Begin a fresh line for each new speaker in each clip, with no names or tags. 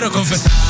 Quiero confesarte.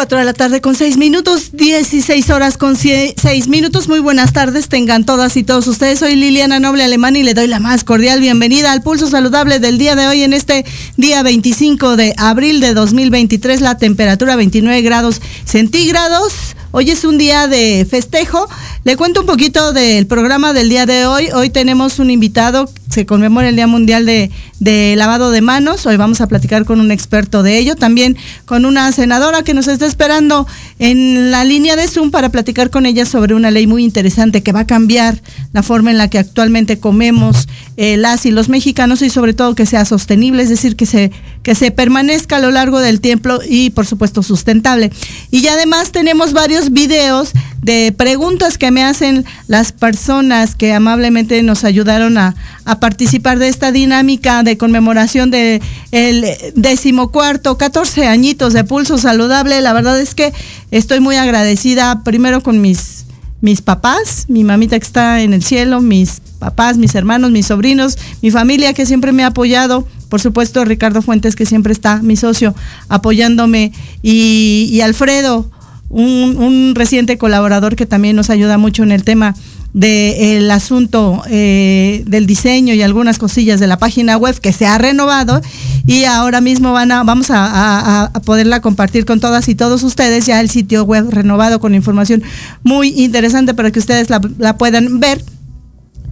Cuatro de la tarde con seis minutos, 16 horas con sie- seis minutos. Muy buenas tardes, tengan todas y todos ustedes. Soy Liliana Noble Alemán y le doy la más cordial bienvenida al Pulso Saludable del día de hoy en este día 25 de abril de 2023. La temperatura 29 grados centígrados. Hoy es un día de festejo. Le cuento un poquito del programa del día de hoy. Hoy tenemos un invitado, se conmemora el Día Mundial de, de Lavado de Manos. Hoy vamos a platicar con un experto de ello. También con una senadora que nos está esperando en la línea de Zoom para platicar con ella sobre una ley muy interesante que va a cambiar la forma en la que actualmente comemos eh, las y los mexicanos y sobre todo que sea sostenible, es decir, que se, que se permanezca a lo largo del tiempo y por supuesto sustentable. Y ya además tenemos varios videos de preguntas que me hacen las personas que amablemente nos ayudaron a, participar de esta dinámica de conmemoración de el decimocuarto, 14 añitos de pulso saludable. La verdad es que estoy muy agradecida primero con mis mis papás, mi mamita que está en el cielo, mis papás, mis hermanos, mis sobrinos, mi familia que siempre me ha apoyado, por supuesto Ricardo Fuentes que siempre está, mi socio, apoyándome, y, y Alfredo, un, reciente colaborador que también nos ayuda mucho en el tema del asunto eh, del diseño y algunas cosillas de la página web que se ha renovado y ahora mismo van a, vamos a, a- a poderla compartir con todas y todos ustedes ya el sitio web renovado con información muy interesante para que ustedes la, la puedan ver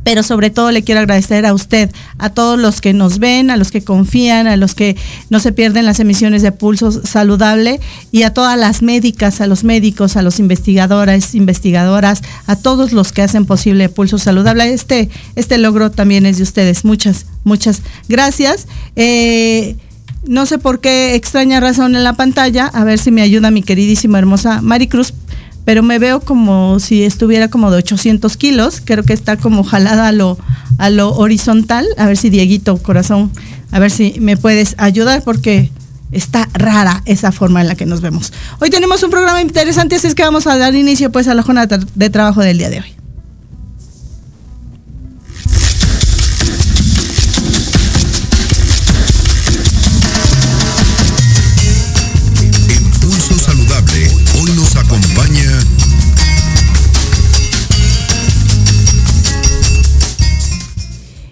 pero sobre todo le quiero agradecer a usted, a todos los que nos ven, a los que confían, a los que no se pierden las emisiones de Pulso Saludable y a todas las médicas, a los médicos, a los investigadores, investigadoras, a todos los que hacen posible Pulso Saludable. Este, este logro también es de ustedes. Muchas, muchas gracias. Eh, no sé por qué extraña razón en la pantalla, a ver si me ayuda mi queridísima hermosa Maricruz, pero me veo como si estuviera como de 800 kilos, creo que está como jalada a lo, a lo horizontal, a ver si Dieguito, corazón, a ver si me puedes ayudar porque está rara esa forma en la que nos vemos. Hoy tenemos un programa interesante, así es que vamos a dar inicio pues a la jornada de trabajo del día de hoy.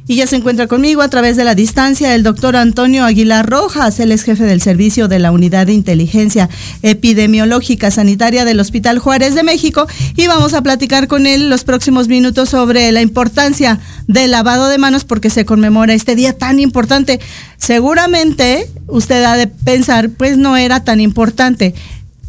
Y ya se encuentra conmigo a través de la distancia el doctor Antonio Aguilar Rojas, él es jefe del servicio de la Unidad de Inteligencia Epidemiológica Sanitaria del Hospital Juárez de México y vamos a platicar con él los próximos minutos sobre la importancia del lavado de manos porque se conmemora este día tan importante. Seguramente usted ha de pensar, pues no era tan importante.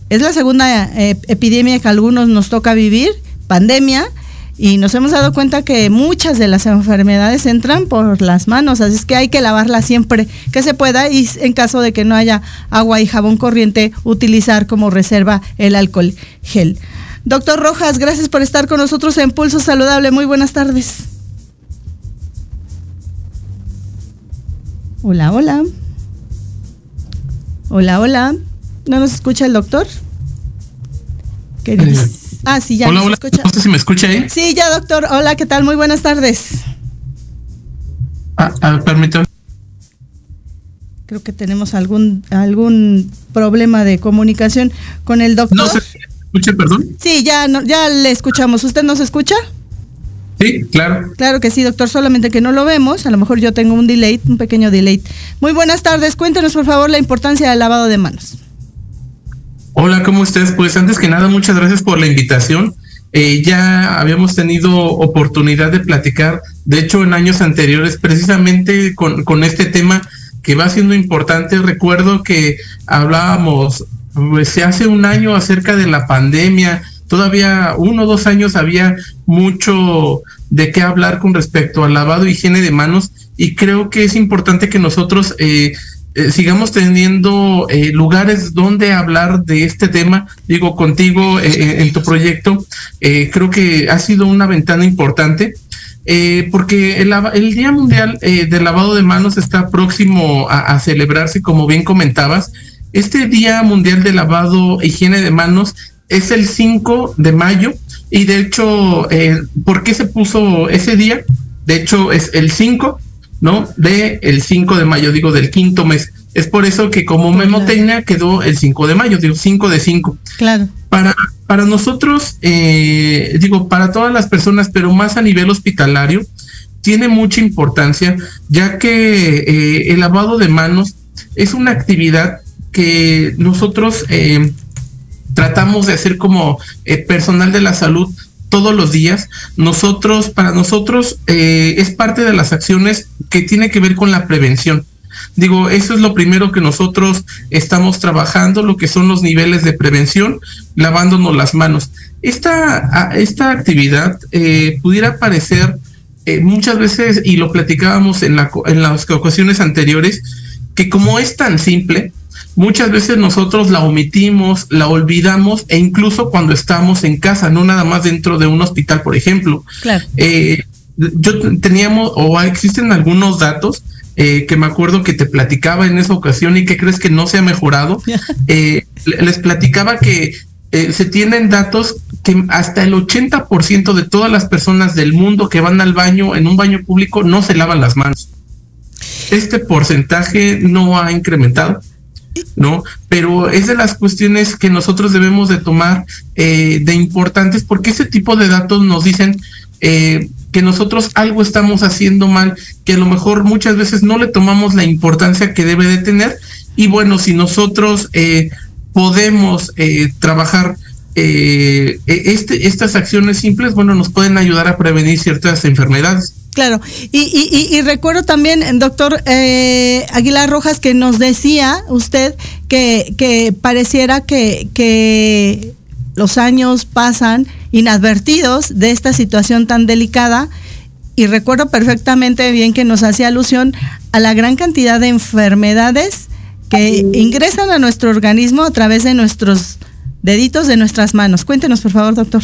Es la segunda eh, epidemia que a algunos nos toca vivir, pandemia y nos hemos dado cuenta que muchas de las enfermedades entran por las manos, así es que hay que lavarlas siempre que se pueda y en caso de que no haya agua y jabón corriente, utilizar como reserva el alcohol gel. Doctor Rojas, gracias por estar con nosotros en Pulso Saludable. Muy buenas tardes. Hola, hola. Hola, hola. ¿No nos escucha el doctor?
¿Qué dice? Ah, sí, ya. Hola, hola. Escucha. No sé si me escucha ahí.
Sí, ya, doctor. Hola, ¿qué tal? Muy buenas tardes.
Ah, ah permítame.
Creo que tenemos algún algún problema de comunicación con el doctor.
No se escucha, perdón.
Sí, ya, no, ya le escuchamos. ¿Usted nos escucha?
Sí, claro.
Claro que sí, doctor, solamente que no lo vemos. A lo mejor yo tengo un delay, un pequeño delay. Muy buenas tardes. Cuéntenos, por favor, la importancia del lavado de manos.
Hola, ¿cómo estás? Pues antes que nada, muchas gracias por la invitación. Eh, ya habíamos tenido oportunidad de platicar, de hecho, en años anteriores, precisamente con, este tema que va siendo importante. Recuerdo que hablábamos, pues, hace un año acerca de la pandemia, todavía uno o dos años había mucho de qué hablar con respecto al lavado y higiene de manos y creo que es importante que nosotros eh, eh, sigamos teniendo eh, lugares donde hablar de este tema. Digo, contigo eh, en tu proyecto, creo que ha sido una ventana importante. porque el, Día Mundial del Lavado de Manos está próximo a, celebrarse, como bien comentabas. Este Día Mundial de Lavado e Higiene de Manos es el 5 de mayo y de hecho, ¿por qué se puso ese día? De hecho, es el 5 ¿no? De el 5 de mayo, digo, del quinto mes. Es por eso que como memotecnia quedó el 5 de mayo, digo, 5 de 5.
Claro.
Para, para nosotros, eh, digo, para todas las personas, pero más a nivel hospitalario, tiene mucha importancia, ya que eh, el lavado de manos es una actividad que nosotros eh, tratamos de hacer como personal de la salud todos los días. Nosotros, para nosotros, eh, es parte de las acciones que tiene que ver con la prevención. Digo, eso es lo primero que nosotros estamos trabajando, lo que son los niveles de prevención, lavándonos las manos. Esta, esta actividad eh, pudiera parecer eh, muchas veces, y lo platicábamos en, la, en las ocasiones anteriores, que como es tan simple, muchas veces nosotros la omitimos, la olvidamos e incluso cuando estamos en casa, no nada más dentro de un hospital, por ejemplo.
Claro.
Eh, yo teníamos o existen algunos datos eh, que me acuerdo que te platicaba en esa ocasión y que crees que no se ha mejorado. Eh, les platicaba que se tienen datos que hasta el 80% de todas las personas del mundo que van al baño, en un baño público, no se lavan las manos. Este porcentaje no ha incrementado. ¿No? Pero es de las cuestiones que nosotros debemos de tomar eh, de importantes porque ese tipo de datos nos dicen eh, que nosotros algo estamos haciendo mal, que a lo mejor muchas veces no le tomamos la importancia que debe de tener y bueno, si nosotros eh, podemos trabajar e-, este, estas acciones simples, bueno, nos pueden ayudar a prevenir ciertas enfermedades.
Claro, y, recuerdo también, doctor eh, Aguilar Rojas, que nos decía usted que, que pareciera que, que los años pasan inadvertidos de esta situación tan delicada y recuerdo perfectamente bien que nos hacía alusión a la gran cantidad de enfermedades que ingresan a nuestro organismo a través de nuestros deditos de nuestras manos. Cuéntenos, por favor, doctor.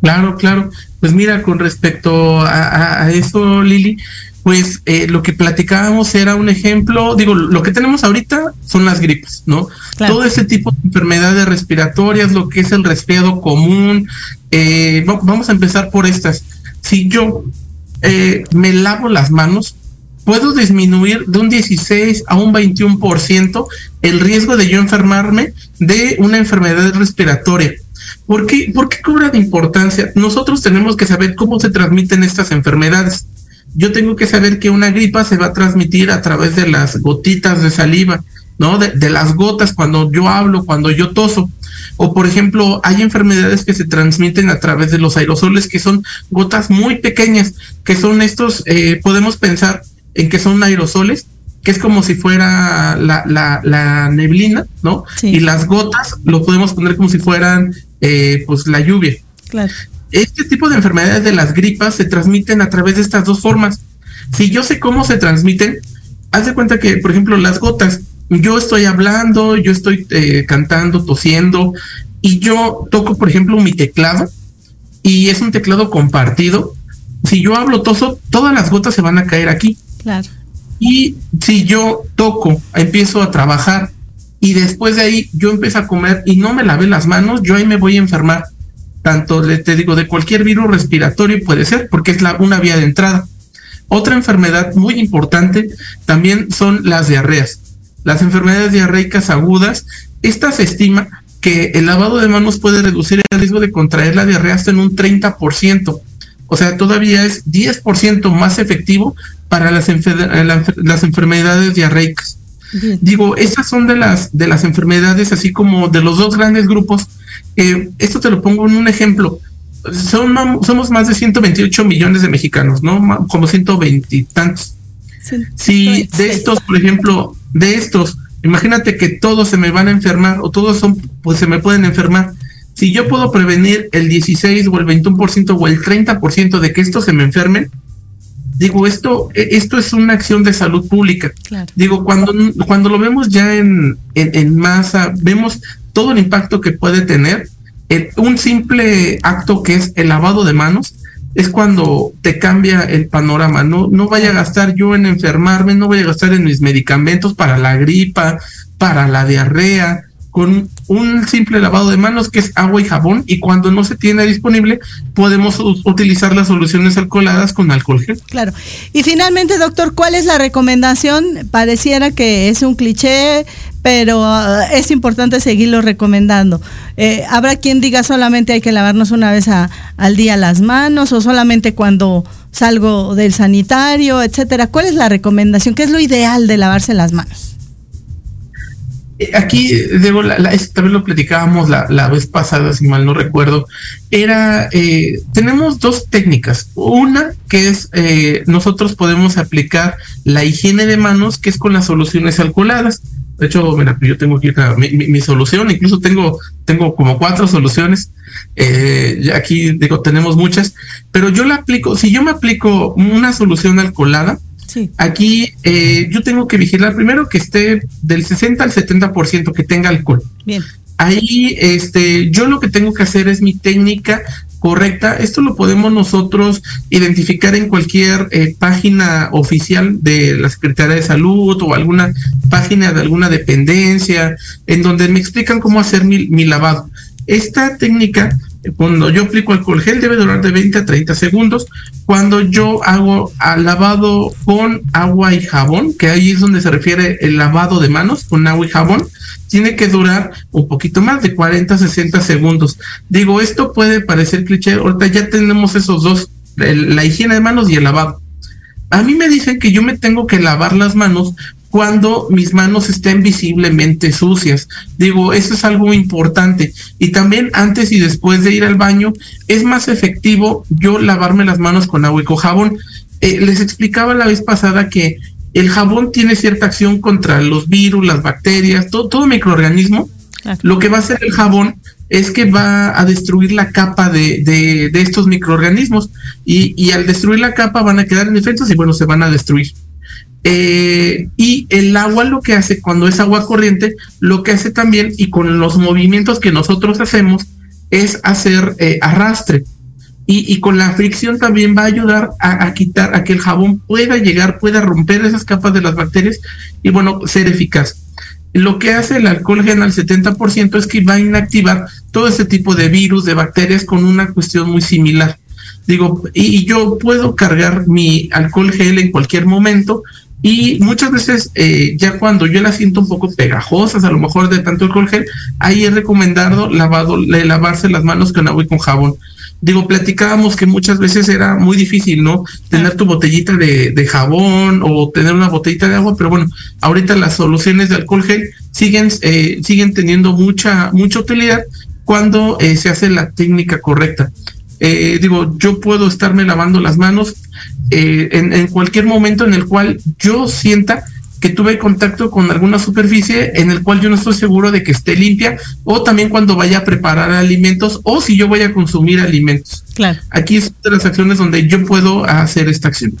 Claro, claro. Pues mira, con respecto a, eso, Lili, pues eh, lo que platicábamos era un ejemplo, digo, lo que tenemos ahorita son las gripas, ¿no? Todo ese tipo de enfermedades respiratorias, lo que es el resfriado común, eh, vamos a empezar por estas. Si yo eh, me lavo las manos, puedo disminuir de un 16 a un 21% el riesgo de yo enfermarme de una enfermedad respiratoria. ¿Por qué, ¿Por qué cobra de importancia? Nosotros tenemos que saber cómo se transmiten estas enfermedades. yo tengo que saber que una gripa se va a transmitir a través de las gotitas de saliva, ¿no? De, de, las gotas cuando yo hablo, cuando yo toso. O por ejemplo, hay enfermedades que se transmiten a través de los aerosoles, que son gotas muy pequeñas, que son estos, eh, podemos pensar en que son aerosoles, que es como si fuera la, la, la neblina, ¿no? Sí. Y las gotas lo podemos poner como si fueran eh, pues la lluvia.
Claro.
Este tipo de enfermedades de las gripas se transmiten a través de estas dos formas. Si yo sé cómo se transmiten, haz de cuenta que, por ejemplo, las gotas, yo estoy hablando, yo estoy eh, cantando, tosiendo, y yo toco, por ejemplo, mi teclado, y es un teclado compartido. Si yo hablo toso, todas las gotas se van a caer aquí.
Claro.
Y si yo toco, empiezo a trabajar, y después de ahí yo empiezo a comer y no me lavé las manos, yo ahí me voy a enfermar. Tanto, te digo, de cualquier virus respiratorio puede ser, porque es la, una vía de entrada. Otra enfermedad muy importante también son las diarreas. Las enfermedades diarreicas agudas, esta se estima que el lavado de manos puede reducir el riesgo de contraer la diarrea hasta en un 30%. O sea, todavía es 10% más efectivo para las, enfer las enfermedades diarreicas. Bien. Digo, estas son de las, de las enfermedades, así como de los dos grandes grupos. Eh, esto te lo pongo en un ejemplo. Son, somos más de 128 millones de mexicanos, ¿no? Como 120 y tantos. Sí, si de estos, por ejemplo, de estos, imagínate que todos se me van a enfermar o todos son, pues se me pueden enfermar. Si yo puedo prevenir el 16 o el 21% o el 30% de que estos se me enfermen, digo, esto, esto es una acción de salud pública.
Claro.
Digo, cuando, cuando lo vemos ya en, en, en, masa, vemos todo el impacto que puede tener. Eh, un simple acto que es el lavado de manos es cuando te cambia el panorama. No, no vaya a gastar yo en enfermarme, no vaya a gastar en mis medicamentos para la gripa, para la diarrea, con un simple lavado de manos que es agua y jabón y cuando no se tiene disponible podemos utilizar las soluciones alcoholadas con alcohol gel.
Claro. Y finalmente, doctor, ¿cuál es la recomendación? Pareciera que es un cliché, pero uh, es importante seguirlo recomendando. Eh, Habrá quien diga solamente hay que lavarnos una vez a, al día las manos o solamente cuando salgo del sanitario, etcétera. ¿Cuál es la recomendación? ¿Qué es lo ideal de lavarse las manos?
Aquí, digo, la, la, también lo platicábamos la, la, vez pasada, si mal no recuerdo, era, eh, tenemos dos técnicas. Una que es, eh, nosotros podemos aplicar la higiene de manos, que es con las soluciones alcoholadas. De hecho, mira, yo tengo aquí mi, mi, mi solución, incluso tengo, tengo como cuatro soluciones. Eh, aquí digo, tenemos muchas, pero yo la aplico, si yo me aplico una solución alcoholada,
Sí.
Aquí eh, yo tengo que vigilar primero que esté del 60 al 70% que tenga alcohol.
Bien.
Ahí, este, yo lo que tengo que hacer es mi técnica correcta. Esto lo podemos nosotros identificar en cualquier eh, página oficial de la Secretaría de Salud o alguna página de alguna dependencia en donde me explican cómo hacer mi, mi lavado. Esta técnica cuando yo aplico alcohol gel debe durar de 20 a 30 segundos. Cuando yo hago al lavado con agua y jabón, que ahí es donde se refiere el lavado de manos con agua y jabón, tiene que durar un poquito más de 40 a 60 segundos. Digo, esto puede parecer cliché, ahorita ya tenemos esos dos, la higiene de manos y el lavado. A mí me dicen que yo me tengo que lavar las manos cuando mis manos estén visiblemente sucias. Digo, eso es algo importante. Y también antes y después de ir al baño, es más efectivo yo lavarme las manos con agua y con jabón. Eh, les explicaba la vez pasada que el jabón tiene cierta acción contra los virus, las bacterias, todo, todo microorganismo. Claro. Lo que va a hacer el jabón es que va a destruir la capa de, de, de estos microorganismos y, y al destruir la capa van a quedar indefensos y bueno, se van a destruir. Eh, y el agua lo que hace cuando es agua corriente, lo que hace también y con los movimientos que nosotros hacemos es hacer eh, arrastre. Y, con la fricción también va a ayudar a, a, quitar, a que el jabón pueda llegar, pueda romper esas capas de las bacterias y bueno, ser eficaz. Lo que hace el alcohol gel al 70% es que va a inactivar todo ese tipo de virus, de bacterias con una cuestión muy similar. Digo, y, y yo puedo cargar mi alcohol gel en cualquier momento, y muchas veces, eh, ya cuando yo la siento un poco pegajosas, a lo mejor de tanto alcohol gel, ahí es recomendado lavado, lavarse las manos con agua y con jabón. digo, platicábamos que muchas veces era muy difícil, ¿no? Tener tu botellita de, de, jabón o tener una botellita de agua, pero bueno, ahorita las soluciones de alcohol gel siguen, eh, siguen teniendo mucha, mucha utilidad cuando eh, se hace la técnica correcta. Eh, digo, yo puedo estarme lavando las manos en, en cualquier momento en el cual yo sienta que tuve contacto con alguna superficie en el cual yo no estoy seguro de que esté limpia o también cuando vaya a preparar alimentos o si yo voy a consumir alimentos.
Claro.
Aquí es de las acciones donde yo puedo hacer esta acción.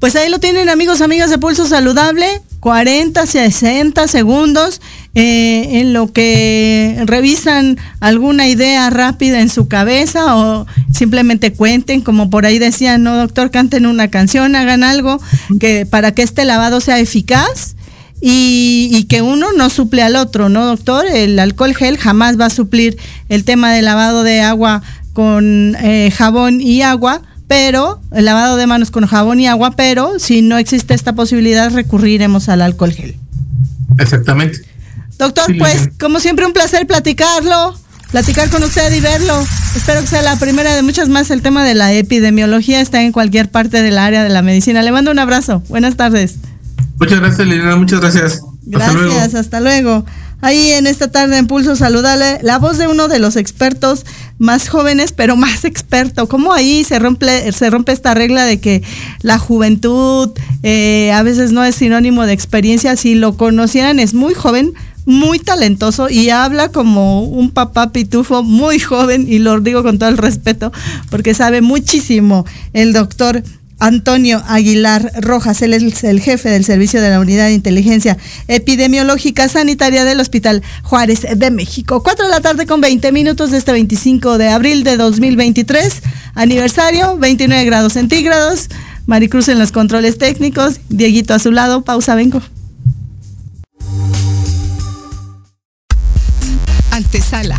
Pues ahí lo tienen amigos, amigas de Pulso Saludable, 40, 60 segundos eh, en lo que revisan alguna idea rápida en su cabeza o simplemente cuenten, como por ahí decían, no doctor, canten una canción, hagan algo que para que este lavado sea eficaz. Y, que uno no suple al otro, ¿no, doctor? El alcohol gel jamás va a suplir el tema de lavado de agua con eh, jabón y agua, pero el lavado de manos con jabón y agua, pero si no existe esta posibilidad recurriremos al alcohol gel.
Exactamente.
Doctor, sí, pues como siempre un placer platicarlo, platicar con usted y verlo. Espero que sea la primera de muchas más. El tema de la epidemiología está en cualquier parte del área de la medicina. Le mando un abrazo. Buenas tardes.
Muchas gracias, Liliana. Muchas gracias.
Gracias, hasta luego. hasta luego. Ahí en esta tarde en Pulso Saludable, la voz de uno de los expertos más jóvenes, pero más experto. ¿Cómo ahí se rompe, se rompe esta regla de que la juventud eh, a veces no es sinónimo de experiencia? Si lo conocieran, es muy joven, muy talentoso y habla como un papá pitufo muy joven, y lo digo con todo el respeto, porque sabe muchísimo el doctor Antonio Aguilar Rojas, él es el jefe del servicio de la Unidad de Inteligencia Epidemiológica Sanitaria del Hospital Juárez de México. 4 de la tarde con 20 minutos de este 25 de abril de 2023, aniversario, 29 grados centígrados. Maricruz en los controles técnicos, Dieguito a su lado, pausa, vengo.
Antesala,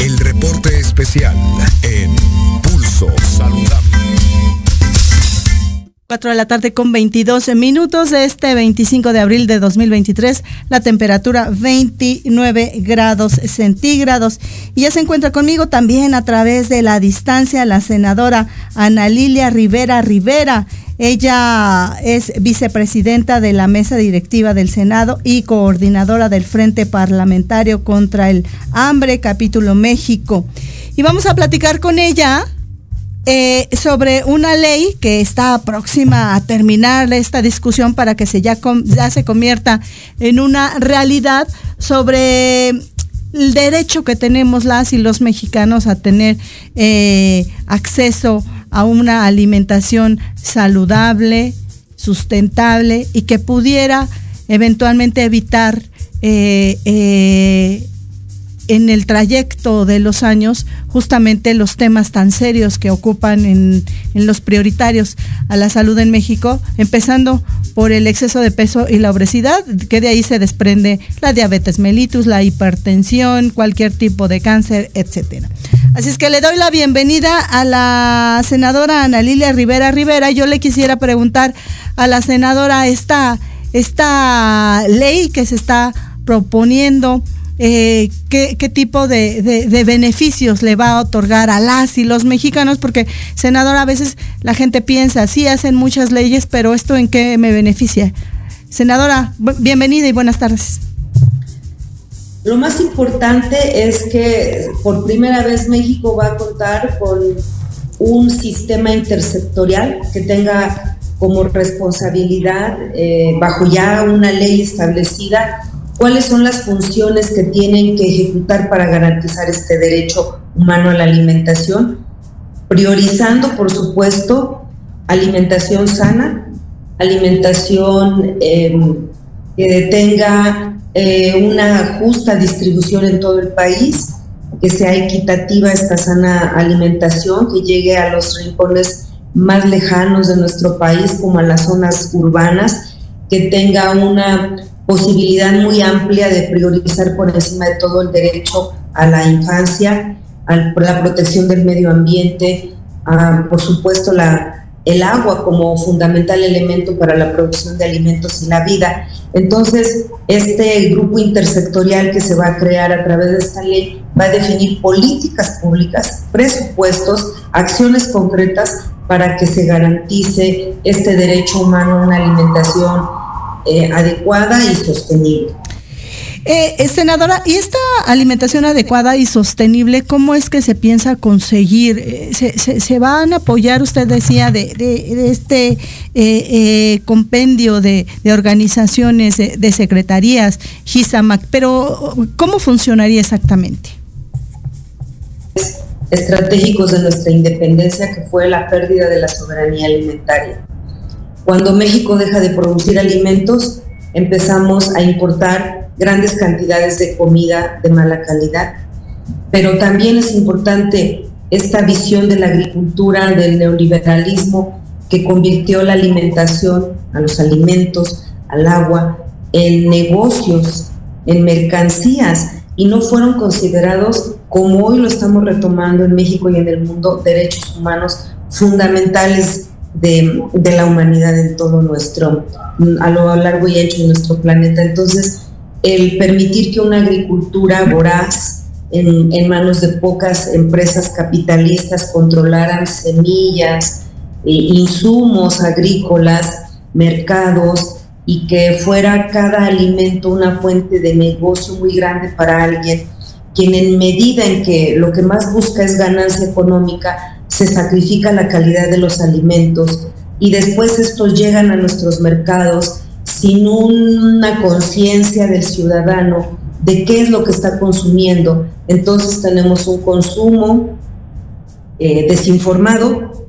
El reporte especial en Pulso Saludable.
4 de la tarde con 22 minutos de este 25 de abril de 2023, la temperatura 29 grados centígrados. Y ya se encuentra conmigo también a través de la distancia la senadora Ana Lilia Rivera Rivera. Ella es vicepresidenta de la mesa directiva del Senado y coordinadora del Frente Parlamentario contra el Hambre, capítulo México. Y vamos a platicar con ella eh, sobre una ley que está próxima a terminar esta discusión para que se ya, se convierta en una realidad sobre el derecho que tenemos las y los mexicanos a tener eh, acceso a una alimentación saludable, sustentable y que pudiera eventualmente evitar eh, en el trayecto de los años justamente los temas tan serios que ocupan en, los prioritarios a la salud en México, empezando por el exceso de peso y la obesidad, que de ahí se desprende la diabetes mellitus, la hipertensión, cualquier tipo de cáncer, etcétera. Así es que le doy la bienvenida a la senadora Ana Lilia Rivera Rivera. Yo le quisiera preguntar a la senadora esta, esta ley que se está proponiendo. Eh, ¿qué, ¿qué, tipo de, beneficios le va a otorgar a las y los mexicanos, porque senadora, a veces la gente piensa, sí hacen muchas leyes, pero esto en qué me beneficia. Senadora, bienvenida y buenas tardes.
Lo más importante es que por primera vez México va a contar con un sistema intersectorial que tenga como responsabilidad, eh, bajo ya una ley establecida, cuáles son las funciones que tienen que ejecutar para garantizar este derecho humano a la alimentación, priorizando, por supuesto, alimentación sana, alimentación eh, que tenga eh, una justa distribución en todo el país, que sea equitativa esta sana alimentación, que llegue a los rincones más lejanos de nuestro país, como a las zonas urbanas, que tenga una posibilidad muy amplia de priorizar por encima de todo el derecho a la infancia, a la protección del medio ambiente, a, por supuesto la, el agua como fundamental elemento para la producción de alimentos y la vida. Entonces, este grupo intersectorial que se va a crear a través de esta ley va a definir políticas públicas, presupuestos, acciones concretas para que se garantice este derecho humano a una alimentación eh, adecuada y sostenible.
Eh, eh, senadora, ¿y esta alimentación adecuada y sostenible, cómo es que se piensa conseguir? Eh, ¿Se, se, se van a apoyar, usted decía, de, de, de este eh, eh, compendio de, de organizaciones, de, de, secretarías, GISAMAC, pero ¿cómo funcionaría exactamente?
Estratégicos de nuestra independencia, que fue la pérdida de la soberanía alimentaria. Cuando México deja de producir alimentos, empezamos a importar grandes cantidades de comida de mala calidad, pero también es importante esta visión de la agricultura, del neoliberalismo, que convirtió la alimentación, a los alimentos, al agua, en negocios, en mercancías, y no fueron considerados, como hoy lo estamos retomando en México y en el mundo, derechos humanos fundamentales de, la humanidad en todo nuestro, a lo largo y ancho de nuestro planeta. Entonces, el permitir que una agricultura voraz en, manos de pocas empresas capitalistas controlaran semillas, eh, insumos agrícolas, mercados y que fuera cada alimento una fuente de negocio muy grande para alguien, quien en medida en que lo que más busca es ganancia económica, se sacrifica la calidad de los alimentos y después estos llegan a nuestros mercados sin una conciencia del ciudadano de qué es lo que está consumiendo. Entonces tenemos un consumo eh, desinformado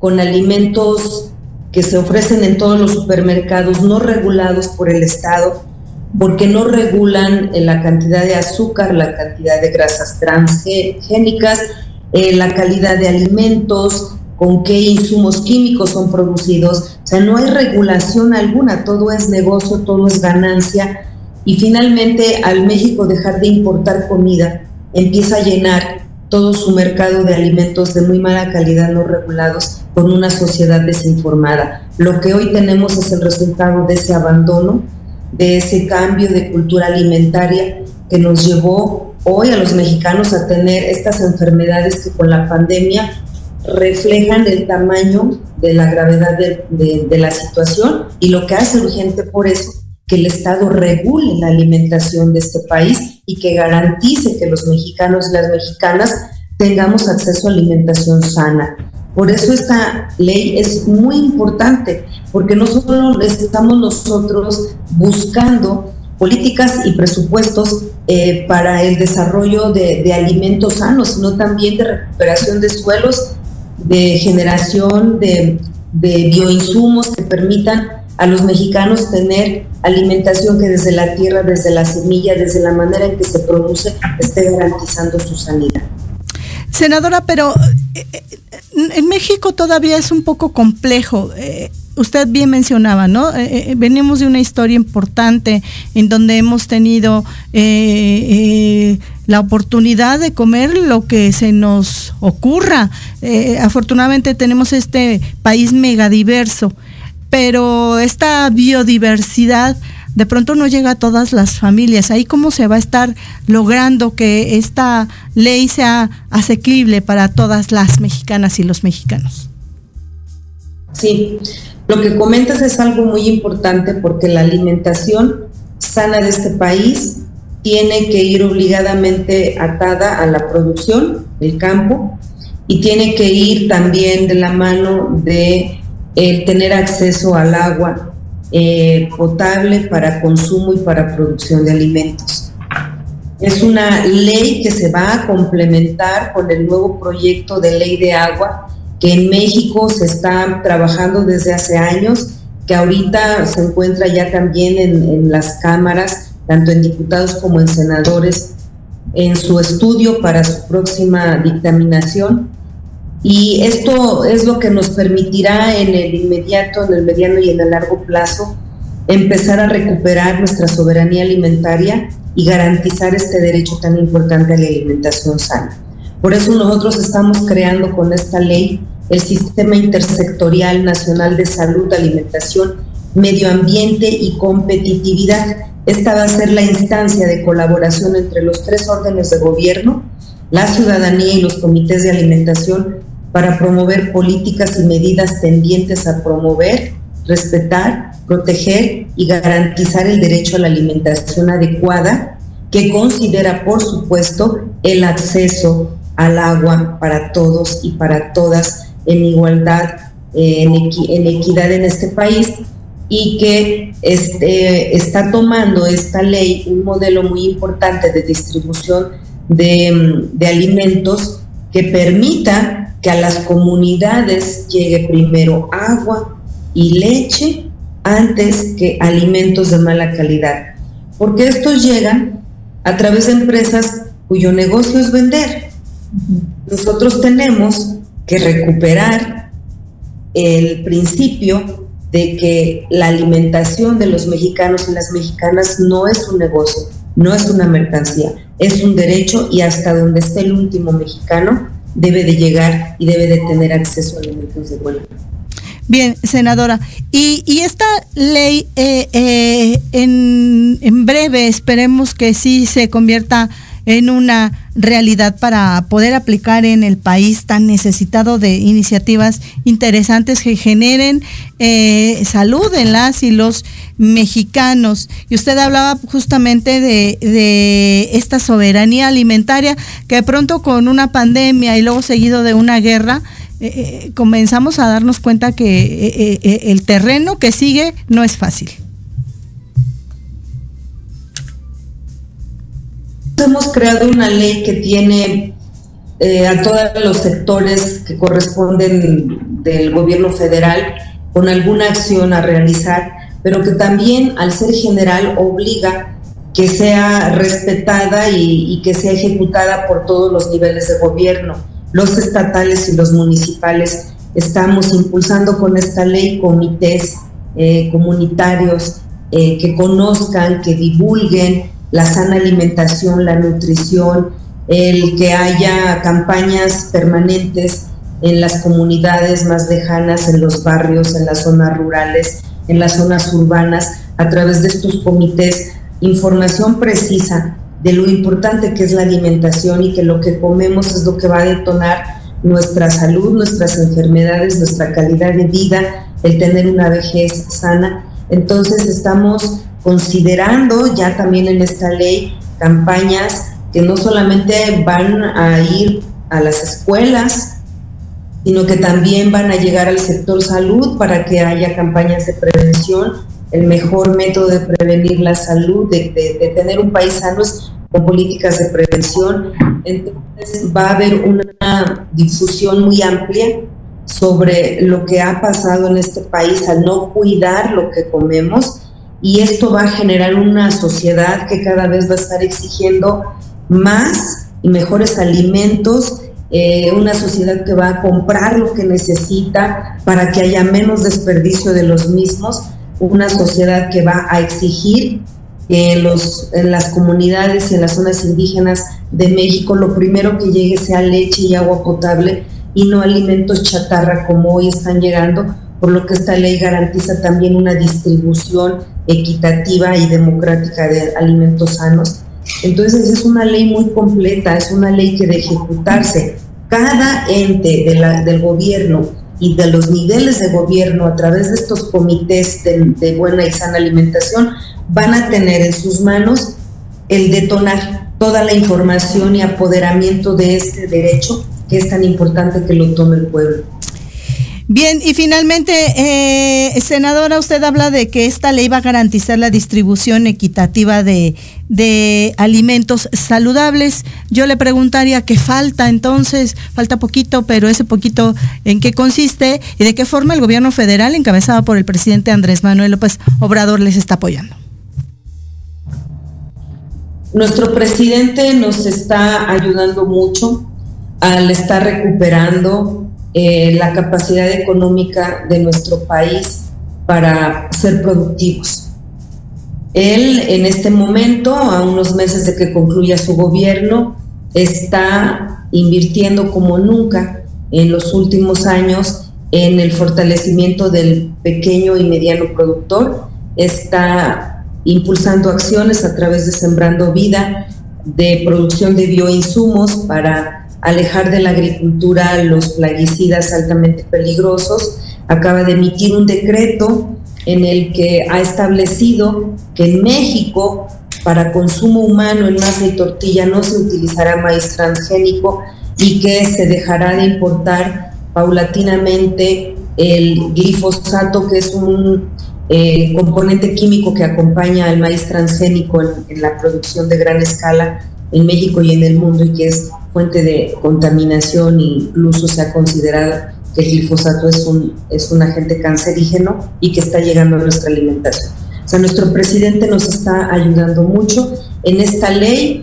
con alimentos que se ofrecen en todos los supermercados no regulados por el Estado porque no regulan la cantidad de azúcar, la cantidad de grasas transgénicas, eh, la calidad de alimentos, con qué insumos químicos son producidos. O sea, no hay regulación alguna, todo es negocio, todo es ganancia. Y finalmente, al México dejar de importar comida, empieza a llenar todo su mercado de alimentos de muy mala calidad no regulados con una sociedad desinformada. Lo que hoy tenemos es el resultado de ese abandono, de ese cambio de cultura alimentaria que nos llevó hoy a los mexicanos a tener estas enfermedades que con la pandemia reflejan el tamaño de la gravedad de, la situación y lo que hace urgente por eso que el Estado regule la alimentación de este país y que garantice que los mexicanos y las mexicanas tengamos acceso a alimentación sana. Por eso esta ley es muy importante, porque no solo estamos nosotros buscando políticas y presupuestos eh, para el desarrollo de, alimentos sanos, sino también de recuperación de suelos de generación de, de bioinsumos que permitan a los mexicanos tener alimentación que desde la tierra, desde la semilla, desde la manera en que se produce, esté garantizando su sanidad.
Senadora, pero eh, eh, en México todavía es un poco complejo. Eh, usted bien mencionaba, ¿no? venimos de una historia importante en donde hemos tenido la oportunidad de comer lo que se nos ocurra. afortunadamente tenemos este país megadiverso, pero esta biodiversidad de pronto no llega a todas las familias. Ahí cómo se va a estar logrando que esta ley sea asequible para todas las mexicanas y los mexicanos.
Sí, lo que comentas es algo muy importante porque la alimentación sana de este país tiene que ir obligadamente atada a la producción, el campo, y tiene que ir también de la mano de el tener acceso al agua eh, potable para consumo y para producción de alimentos. Es una ley que se va a complementar con el nuevo proyecto de ley de agua que en México se está trabajando desde hace años, que ahorita se encuentra ya también en, en las cámaras, tanto en diputados como en senadores, en su estudio para su próxima dictaminación y esto es lo que nos permitirá en el inmediato, en el mediano y en el largo plazo empezar a recuperar nuestra soberanía alimentaria y garantizar este derecho tan importante a la alimentación sana. Por eso nosotros estamos creando con esta ley el Sistema Intersectorial Nacional de Salud, Alimentación, Medio Ambiente y Competitividad. Esta va a ser la instancia de colaboración entre los tres órdenes de gobierno, la ciudadanía y los comités de alimentación para promover políticas y medidas tendientes a promover, respetar, proteger y garantizar el derecho a la alimentación adecuada, que considera, por supuesto, el acceso al agua para todos y para todas en igualdad, en, equidad en este país y que este, está tomando esta ley un modelo muy importante de distribución de, de alimentos que permita que a las comunidades llegue primero agua y leche antes que alimentos de mala calidad. Porque estos llegan a través de empresas cuyo negocio es vender. Nosotros tenemos que recuperar el principio de que la alimentación de los mexicanos y las mexicanas no es un negocio, no es una mercancía, es un derecho y hasta donde esté el último mexicano debe de llegar y debe de tener acceso a alimentos de buena
Bien, senadora. Y, y esta ley eh, eh, en, en breve esperemos que sí se convierta en una realidad para poder aplicar en el país tan necesitado de iniciativas interesantes que generen eh, salud en las y los mexicanos. Y usted hablaba justamente de, esta soberanía alimentaria que pronto con una pandemia y luego seguido de una guerra, eh, eh, comenzamos a darnos cuenta que el terreno que sigue no es fácil.
Hemos creado una ley que tiene eh, a todos los sectores que corresponden del gobierno federal con alguna acción a realizar, pero que también al ser general obliga que sea respetada y, que sea ejecutada por todos los niveles de gobierno, los estatales y los municipales. Estamos impulsando con esta ley comités eh, comunitarios eh, que conozcan, que divulguen, la sana alimentación, la nutrición, el que haya campañas permanentes en las comunidades más lejanas, en los barrios, en las zonas rurales, en las zonas urbanas, a través de estos comités, información precisa de lo importante que es la alimentación y que lo que comemos es lo que va a detonar nuestra salud, nuestras enfermedades, nuestra calidad de vida, el tener una vejez sana. Entonces estamos considerando ya también en esta ley campañas que no solamente van a ir a las escuelas, sino que también van a llegar al sector salud para que haya campañas de prevención. El mejor método de prevenir la salud, de, tener un país sano es con políticas de prevención. Entonces va a haber una difusión muy amplia sobre lo que ha pasado en este país al no cuidar lo que comemos y esto va a generar una sociedad que cada vez va a estar exigiendo más y mejores alimentos, eh, una sociedad que va a comprar lo que necesita para que haya menos desperdicio de los mismos, una sociedad que va a exigir que en, los, en las comunidades y en las zonas indígenas de México lo primero que llegue sea leche y agua potable y no alimentos chatarra como hoy están llegando, por lo que esta ley garantiza también una distribución equitativa y democrática de alimentos sanos. Entonces es una ley muy completa, es una ley que de ejecutarse, cada ente del gobierno y de los niveles de gobierno a través de estos comités de buena y sana alimentación van a tener en sus manos el detonar toda la información y apoderamiento de este derecho que es tan importante que lo tome el pueblo.
Bien, y finalmente, eh, senadora, usted habla de que esta ley va a garantizar la distribución equitativa de, de alimentos saludables. Yo le preguntaría qué falta entonces, falta poquito, pero ese poquito en qué consiste y de qué forma el gobierno federal, encabezado por el presidente Andrés Manuel López Obrador, les está apoyando.
Nuestro presidente nos está ayudando mucho al estar recuperando eh, la capacidad económica de nuestro país para ser productivos. Él en este momento, a unos meses de que concluya su gobierno, está invirtiendo como nunca en los últimos años en el fortalecimiento del pequeño y mediano productor, está impulsando acciones a través de Sembrando Vida, de producción de bioinsumos para alejar de la agricultura los plaguicidas altamente peligrosos, acaba de emitir un decreto en el que ha establecido que en México para consumo humano en masa y tortilla no se utilizará maíz transgénico y que se dejará de importar paulatinamente el glifosato, que es un eh, componente químico que acompaña al maíz transgénico en la producción de gran escala en México y en el mundo y que es fuente de contaminación, incluso se ha considerado que el glifosato es un, es un agente cancerígeno y que está llegando a nuestra alimentación. O sea, nuestro presidente nos está ayudando mucho en esta ley,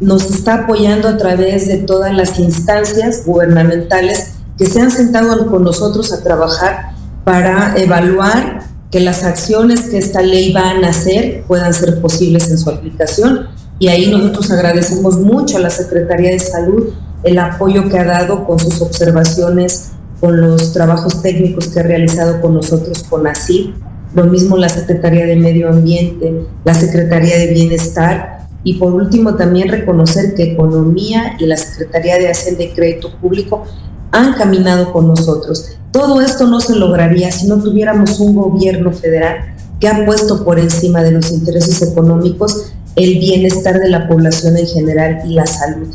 nos está apoyando a través de todas las instancias gubernamentales que se han sentado con nosotros a trabajar para evaluar que las acciones que esta ley va a hacer puedan ser posibles en su aplicación y ahí nosotros agradecemos mucho a la Secretaría de Salud el apoyo que ha dado con sus observaciones, con los trabajos técnicos que ha realizado con nosotros, con ASIF, lo mismo la Secretaría de Medio Ambiente, la Secretaría de Bienestar y por último también reconocer que Economía y la Secretaría de Hacienda y Crédito Público han caminado con nosotros. Todo esto no se lograría si no tuviéramos un gobierno federal que ha puesto por encima de los intereses económicos el bienestar de la población en general y la salud.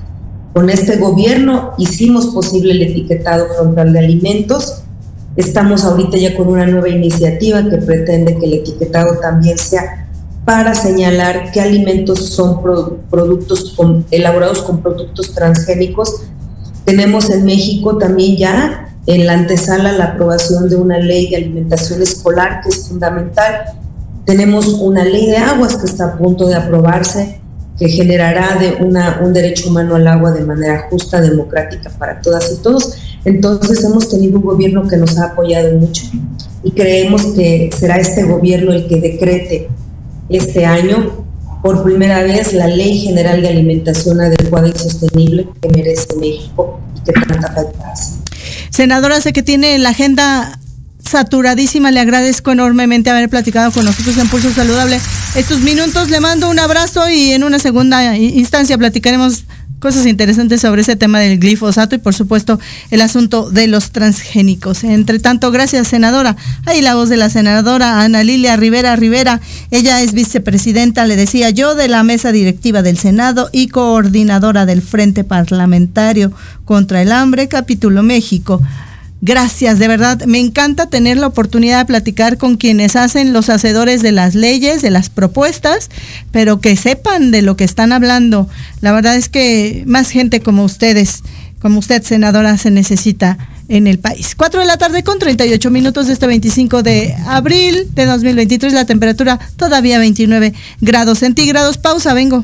Con este gobierno hicimos posible el etiquetado frontal de alimentos. Estamos ahorita ya con una nueva iniciativa que pretende que el etiquetado también sea para señalar qué alimentos son productos elaborados con productos transgénicos. Tenemos en México también ya en la antesala la aprobación de una ley de alimentación escolar que es fundamental tenemos una ley de aguas que está a punto de aprobarse, que generará de una, un derecho humano al agua de manera justa, democrática para todas y todos. Entonces hemos tenido un gobierno que nos ha apoyado mucho y creemos que será este gobierno el que decrete este año por primera vez la Ley General de Alimentación Adecuada y Sostenible que merece México y que tanta falta hace.
Senadora, sé que tiene la agenda saturadísima. Le agradezco enormemente haber platicado con nosotros en Pulso Saludable. Estos minutos le mando un abrazo y en una segunda instancia platicaremos cosas interesantes sobre ese tema del glifosato y por supuesto el asunto de los transgénicos. Entre tanto, gracias senadora. Ahí la voz de la senadora Ana Lilia Rivera Rivera. Ella es vicepresidenta, le decía yo, de la mesa directiva del Senado y coordinadora del Frente Parlamentario contra el Hambre, capítulo México. Gracias, de verdad. Me encanta tener la oportunidad de platicar con quienes hacen los hacedores de las leyes, de las propuestas, pero que sepan de lo que están hablando. La verdad es que más gente como ustedes, como usted, senadora, se necesita en el país. 4 de la tarde con 38 minutos de este 25 de abril de 2023, la temperatura todavía 29 grados centígrados. Pausa, vengo.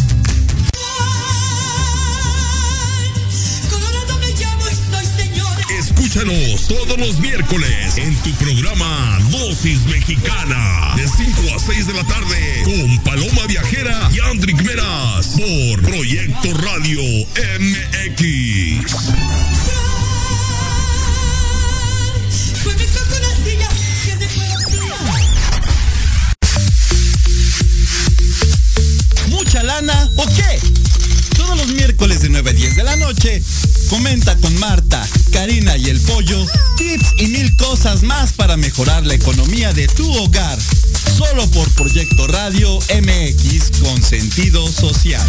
Escúchanos todos los miércoles en tu programa Dosis Mexicana de 5 a 6 de la tarde con Paloma Viajera y Andrick Meras por Proyecto Radio MX.
¿Mucha lana o qué? Todos los miércoles de 9 a 10 de la noche, comenta con Marta, Karina y el Pollo tips y mil cosas más para mejorar la economía de tu hogar. Solo por Proyecto Radio MX con sentido social.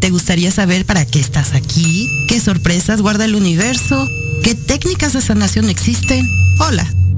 ¿Te gustaría saber para qué estás aquí? ¿Qué sorpresas guarda el universo? ¿Qué técnicas de sanación existen? Hola,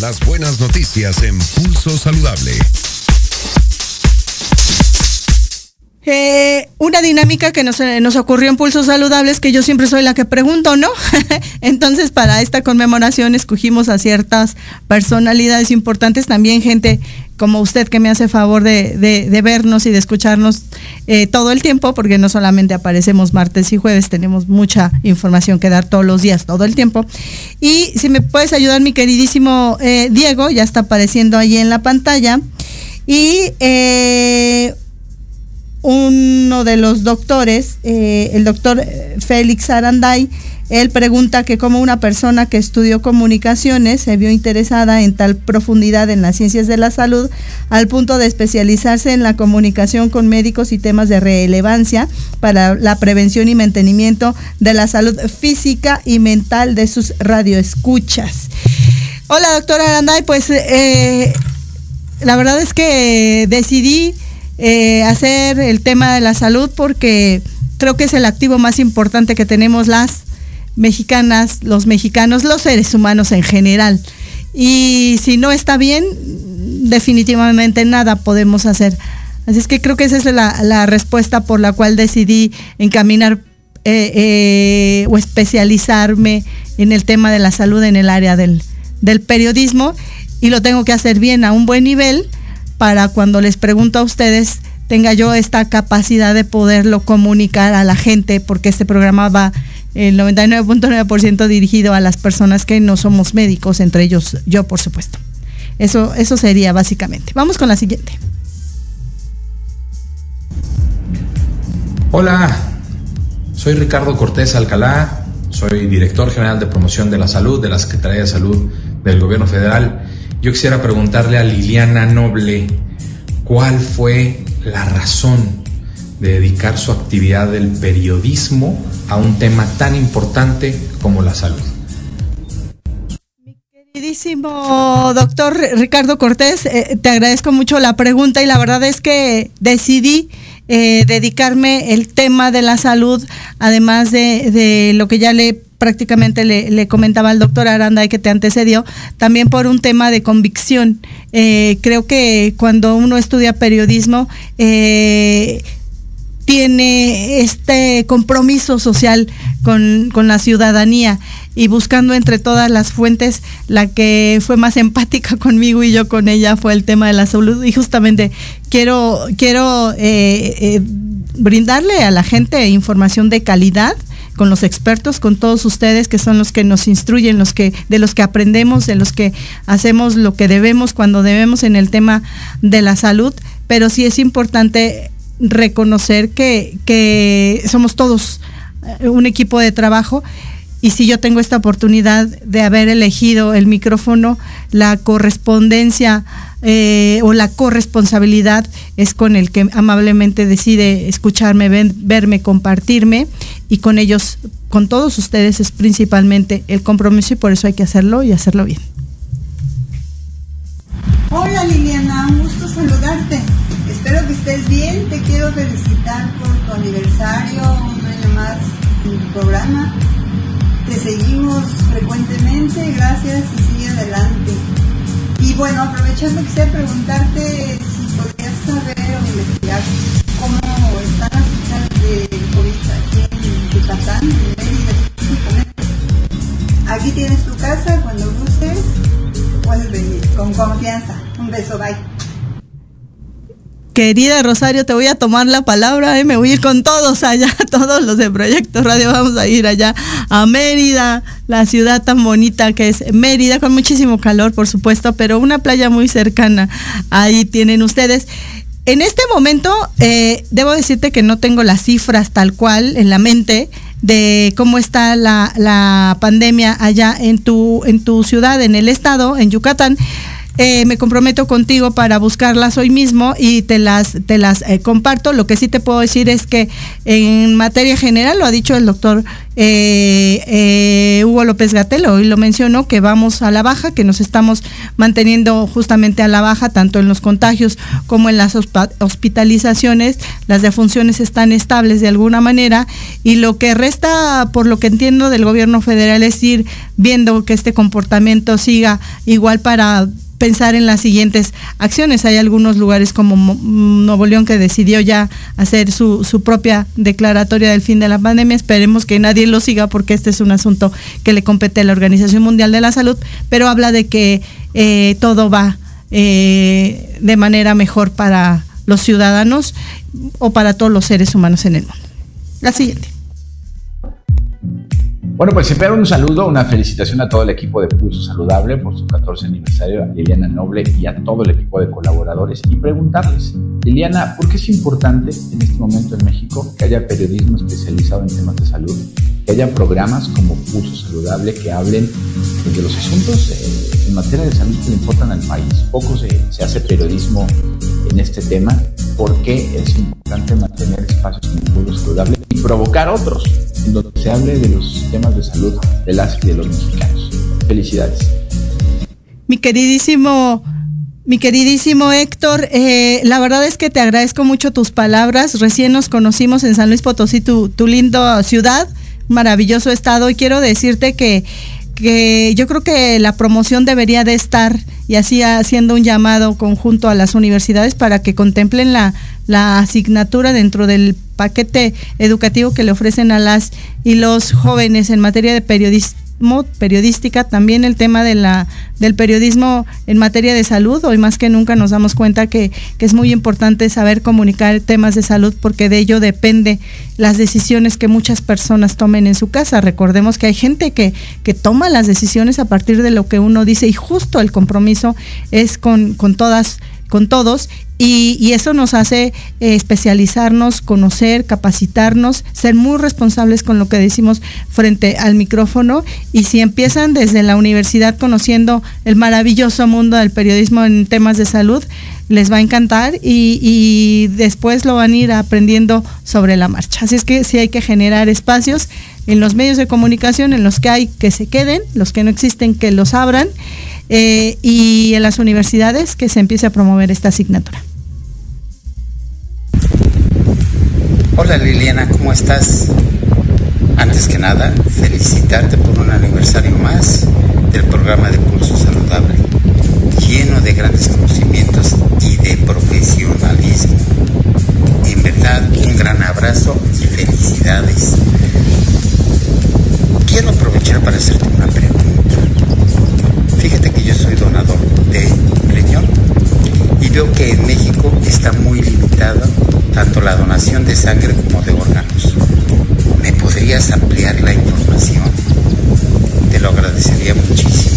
Las buenas noticias en Pulso Saludable.
Eh, una dinámica que nos, eh, nos ocurrió en Pulsos Saludables, que yo siempre soy la que pregunto, ¿no? Entonces, para esta conmemoración escogimos a ciertas personalidades importantes, también gente como usted que me hace favor de, vernos y de escucharnos eh, todo el tiempo, porque no solamente aparecemos martes y jueves, tenemos mucha información que dar todos los días, todo el tiempo. Y si me puedes ayudar, mi queridísimo eh, Diego, ya está apareciendo ahí en la pantalla. Y eh, uno de los doctores, el doctor Félix Aranday, él pregunta que cómo una persona que estudió comunicaciones se vio interesada en tal profundidad en las ciencias de la salud al punto de especializarse en la comunicación con médicos y temas de relevancia para la prevención y mantenimiento de la salud física y mental de sus radioescuchas. Hola, doctora Aranday, pues eh, la verdad es que decidí eh, hacer el tema de la salud porque creo que es el activo más importante que tenemos las mexicanas, los mexicanos, los seres humanos en general. Y si no está bien, definitivamente nada podemos hacer. Así es que creo que esa es la, respuesta por la cual decidí encaminar eh, eh, o especializarme en el tema de la salud en el área del, del periodismo y lo tengo que hacer bien a un buen nivel para cuando les pregunto a ustedes tenga yo esta capacidad de poderlo comunicar a la gente porque este programa va el 99.9% dirigido a las personas que no somos médicos, entre ellos yo por supuesto. Eso, eso sería básicamente. Vamos con la siguiente.
Hola, soy Ricardo Cortés Alcalá, soy director general de promoción de la salud de la Secretaría de Salud del Gobierno Federal. Yo quisiera preguntarle a Liliana Noble cuál fue la razón de dedicar su actividad del periodismo a un tema tan importante como la salud.
Queridísimo doctor Ricardo Cortés, eh, te agradezco mucho la pregunta y la verdad es que decidí eh, dedicarme el tema de la salud, además de, lo que ya le prácticamente le, comentaba al doctor Aranda y que te antecedió, también por un tema de convicción. Eh, creo que cuando uno estudia periodismo, tiene este compromiso social con, con, la ciudadanía y buscando entre todas las fuentes, la que fue más empática conmigo y yo con ella fue el tema de la salud. Y justamente quiero, quiero eh, eh, brindarle a la gente información de calidad con los expertos, con todos ustedes que son los que nos instruyen, los que de los que aprendemos, de los que hacemos lo que debemos cuando debemos en el tema de la salud, pero sí es importante reconocer que, que somos todos eh, un equipo de trabajo y si yo tengo esta oportunidad de haber elegido el micrófono, la correspondencia eh, o la corresponsabilidad es con el que amablemente decide escucharme, verme, compartirme y con ellos, con todos ustedes es principalmente el compromiso y por eso hay que hacerlo y hacerlo bien.
Hola Liliana, un gusto saludarte. Espero que estés bien. Te quiero felicitar por tu aniversario, un año más en tu programa. Te seguimos frecuentemente, gracias y sigue adelante. Y bueno, aprovechando quisiera preguntarte si podrías saber o investigar cómo están las cifras de COVID aquí en Yucatán, en Mérida Aquí tienes tu casa, cuando gustes puedes venir con confianza. Un beso, bye.
Querida Rosario, te voy a tomar la palabra, ¿eh? me voy a ir con todos allá, todos los de Proyecto Radio, vamos a ir allá a Mérida, la ciudad tan bonita que es Mérida, con muchísimo calor, por supuesto, pero una playa muy cercana. Ahí tienen ustedes. En este momento, eh, debo decirte que no tengo las cifras tal cual en la mente de cómo está la, la pandemia allá en tu, en tu ciudad, en el estado, en Yucatán eh, me comprometo contigo para buscarlas hoy mismo y te las, te las eh, comparto. Lo que sí te puedo decir es que en materia general, lo ha dicho el doctor eh, Hugo López Gatelo, hoy lo mencionó, que vamos a la baja, que nos estamos manteniendo justamente a la baja, tanto en los contagios como en las hospitalizaciones. Las defunciones están estables de alguna manera y lo que resta, por lo que entiendo del gobierno federal, es ir viendo que este comportamiento siga igual para pensar en las siguientes acciones. Hay algunos lugares como Nuevo León que decidió ya hacer su, su, propia declaratoria del fin de la pandemia. Esperemos que nadie lo siga porque este es un asunto que le compete a la Organización Mundial de la Salud, pero habla de que eh, todo va eh, de manera mejor para los ciudadanos o para todos los seres humanos en el mundo. La siguiente.
Bueno, pues siempre un saludo, una felicitación a todo el equipo de Pulso Saludable por su 14 aniversario, a Liliana Noble y a todo el equipo de colaboradores. Y preguntarles, Liliana, ¿por qué es importante en este momento en México que haya periodismo especializado en temas de salud, que haya programas como Pulso Saludable que hablen de los asuntos eh, en materia de salud que le importan al país? Poco se, se hace periodismo en este tema, ¿por qué es importante mantener espacios como Pulso Saludable y provocar otros? en donde se hable de los temas de salud de las y de los mexicanos. Felicidades.
Mi queridísimo, mi queridísimo Héctor, eh, la verdad es que te agradezco mucho tus palabras. Recién nos conocimos en San Luis Potosí, tu, tu lindo ciudad, maravilloso estado, y quiero decirte que que yo creo que la promoción debería de estar y así haciendo un llamado conjunto a las universidades para que contemplen la, la asignatura dentro del paquete educativo que le ofrecen a las y los jóvenes en materia de periodismo periodística, también el tema de la, del periodismo en materia de salud. Hoy más que nunca nos damos cuenta que, que, es muy importante saber comunicar temas de salud porque de ello depende las decisiones que muchas personas tomen en su casa. Recordemos que hay gente que, que toma las decisiones a partir de lo que uno dice y justo el compromiso es con, con todas con todos y, eso nos hace eh, especializarnos, conocer, capacitarnos, ser muy responsables con lo que decimos frente al micrófono y si empiezan desde la universidad conociendo el maravilloso mundo del periodismo en temas de salud, les va a encantar y, y después lo van a ir aprendiendo sobre la marcha. Así es que sí hay que generar espacios en los medios de comunicación en los que hay que se queden, los que no existen que los abran eh, y en las universidades que se empiece a promover esta asignatura.
Hola Liliana, ¿cómo estás? Antes que nada, felicitarte por un aniversario más del programa de Pulso Saludable, lleno de grandes conocimientos y de profesionalismo. En verdad, un gran abrazo y felicidades. Quiero aprovechar para hacerte que en México está muy limitado tanto la donación de sangre como de órganos. ¿Me podrías ampliar la información? Te lo agradecería muchísimo.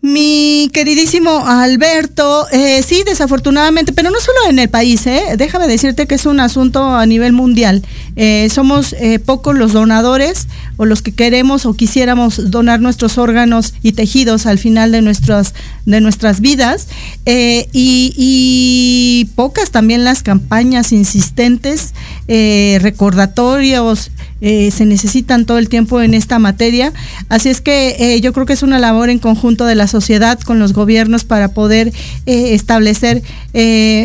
Mi queridísimo Alberto, eh, sí, desafortunadamente, pero no solo en el país, eh, déjame decirte que es un asunto a nivel mundial. Eh, somos eh, pocos los donadores o los que queremos o quisiéramos donar nuestros órganos y tejidos al final de nuestras, de nuestras vidas eh, y, pocas también las campañas insistentes, eh, recordatorios, eh, se necesitan todo el tiempo en esta materia. Así es que yo creo que es una labor en conjunto de la sociedad con los gobiernos para poder establecer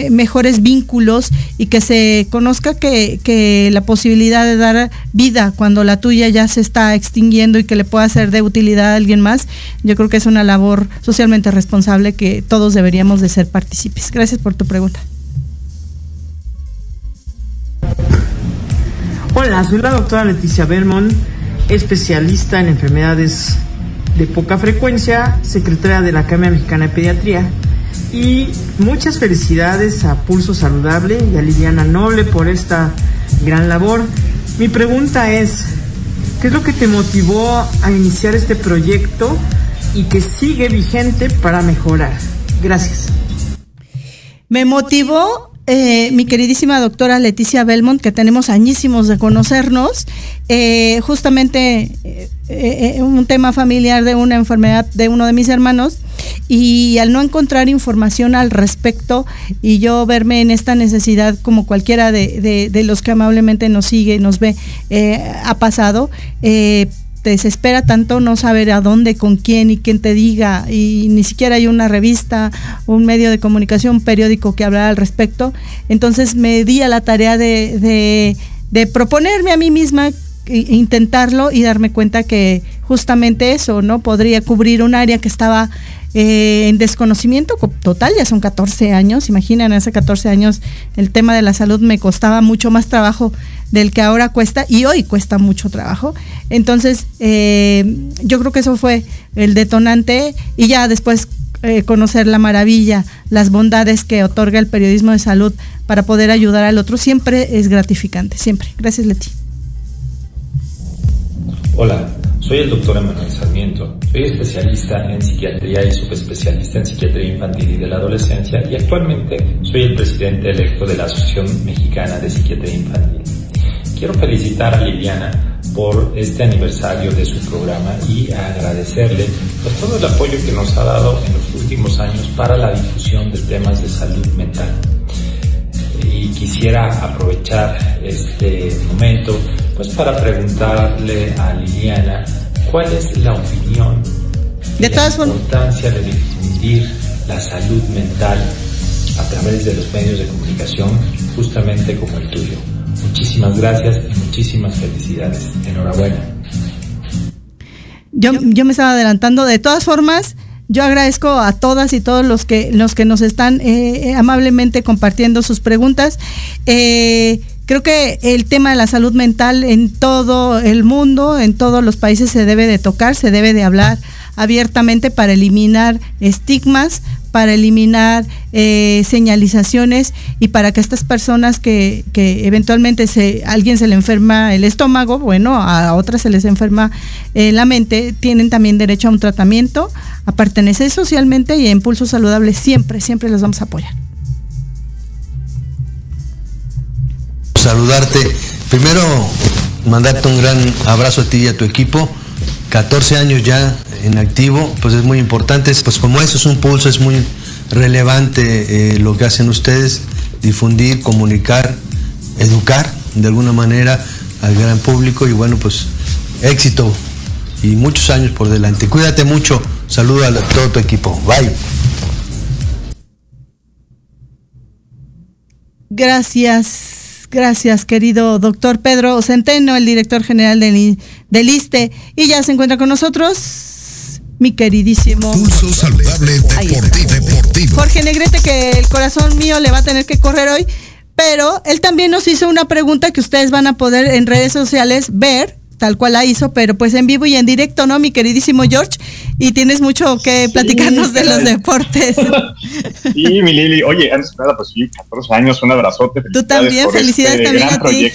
mejores vínculos y que se conozca que, que la posibilidad de dar vida cuando la tuya ya se está extinguiendo y que le pueda ser de utilidad a alguien más, yo creo que es una labor socialmente responsable que todos deberíamos de ser partícipes. Gracias por tu pregunta.
Hola, soy la doctora Leticia Belmont, especialista en enfermedades de poca frecuencia, secretaria de la Cámara Mexicana de Pediatría. Y muchas felicidades a Pulso Saludable y a Liliana Noble por esta gran labor. Mi pregunta es, ¿qué es lo que te motivó a iniciar este proyecto y que sigue vigente para mejorar? Gracias.
Me motivó eh, mi queridísima doctora Leticia Belmont, que tenemos añísimos de conocernos, eh, justamente eh, eh, un tema familiar de una enfermedad de uno de mis hermanos y al no encontrar información al respecto y yo verme en esta necesidad como cualquiera de, de- de los que amablemente nos sigue, nos ve, ha pasado. Te desespera tanto no saber a dónde, con quién y quién te diga, y ni siquiera hay una revista, un medio de comunicación, un periódico que hablara al respecto. Entonces me di a la tarea de, de- proponerme a mí misma intentarlo y darme cuenta que justamente eso, ¿no? Podría cubrir un área que estaba eh, en desconocimiento co- total, ya son 14 años, imaginan, hace 14 años el tema de la salud me costaba mucho más trabajo del que ahora cuesta y hoy cuesta mucho trabajo. Entonces, eh, yo creo que eso fue el detonante y ya después eh, conocer la maravilla, las bondades que otorga el periodismo de salud para poder ayudar al otro, siempre es gratificante, siempre. Gracias, Leti.
Hola, soy el doctor Emanuel Sarmiento. Soy especialista en psiquiatría y subespecialista en psiquiatría infantil y de la adolescencia y actualmente soy el presidente electo de la Asociación Mexicana de Psiquiatría Infantil. Quiero felicitar a Liliana por este aniversario de su programa y agradecerle pues, todo el apoyo que nos ha dado en los últimos años para la difusión de temas de salud mental y quisiera aprovechar este momento pues para preguntarle a Liliana cuál es la opinión
de
la importancia de difundir la salud mental a través de los medios de comunicación justamente como el tuyo. Muchísimas gracias y muchísimas felicidades. Enhorabuena.
Yo, yo me estaba adelantando. De todas formas, yo agradezco a todas y todos los que, los que nos están eh, amablemente compartiendo sus preguntas. Eh, creo que el tema de la salud mental en todo el mundo, en todos los países se debe de tocar, se debe de hablar abiertamente para eliminar estigmas, para eliminar eh, señalizaciones y para que estas personas que, eventualmente a alguien se le enferma el estómago, bueno, a otras se les enferma eh, la mente, tienen también derecho a un tratamiento, a pertenecer socialmente y a impulso saludable siempre, siempre los vamos a apoyar.
Saludarte. Primero, mandarte un gran abrazo a ti y a tu equipo. 14 años ya en activo, pues es muy importante. Pues como eso es un pulso, es muy relevante eh, lo que hacen ustedes, difundir, comunicar, educar de alguna manera al gran público y bueno, pues éxito y muchos años por delante. Cuídate mucho. Saludo a todo tu equipo. Bye.
Gracias, Gracias, querido doctor Pedro Centeno, el director general del, del ISTE. Y ya se encuentra con nosotros mi queridísimo
Pulso Saludable Deportivo.
Jorge Negrete, que el corazón mío le va a tener que correr hoy. Pero él también nos hizo una pregunta que ustedes van a poder en redes sociales ver tal cual la hizo, pero pues en vivo y en directo, ¿no, mi queridísimo George? Y tienes mucho que platicarnos de los deportes.
Sí, mi Lili. Oye, antes nada, pues sí, 14 años, un abrazote.
Tú también, felicidades este también a ti.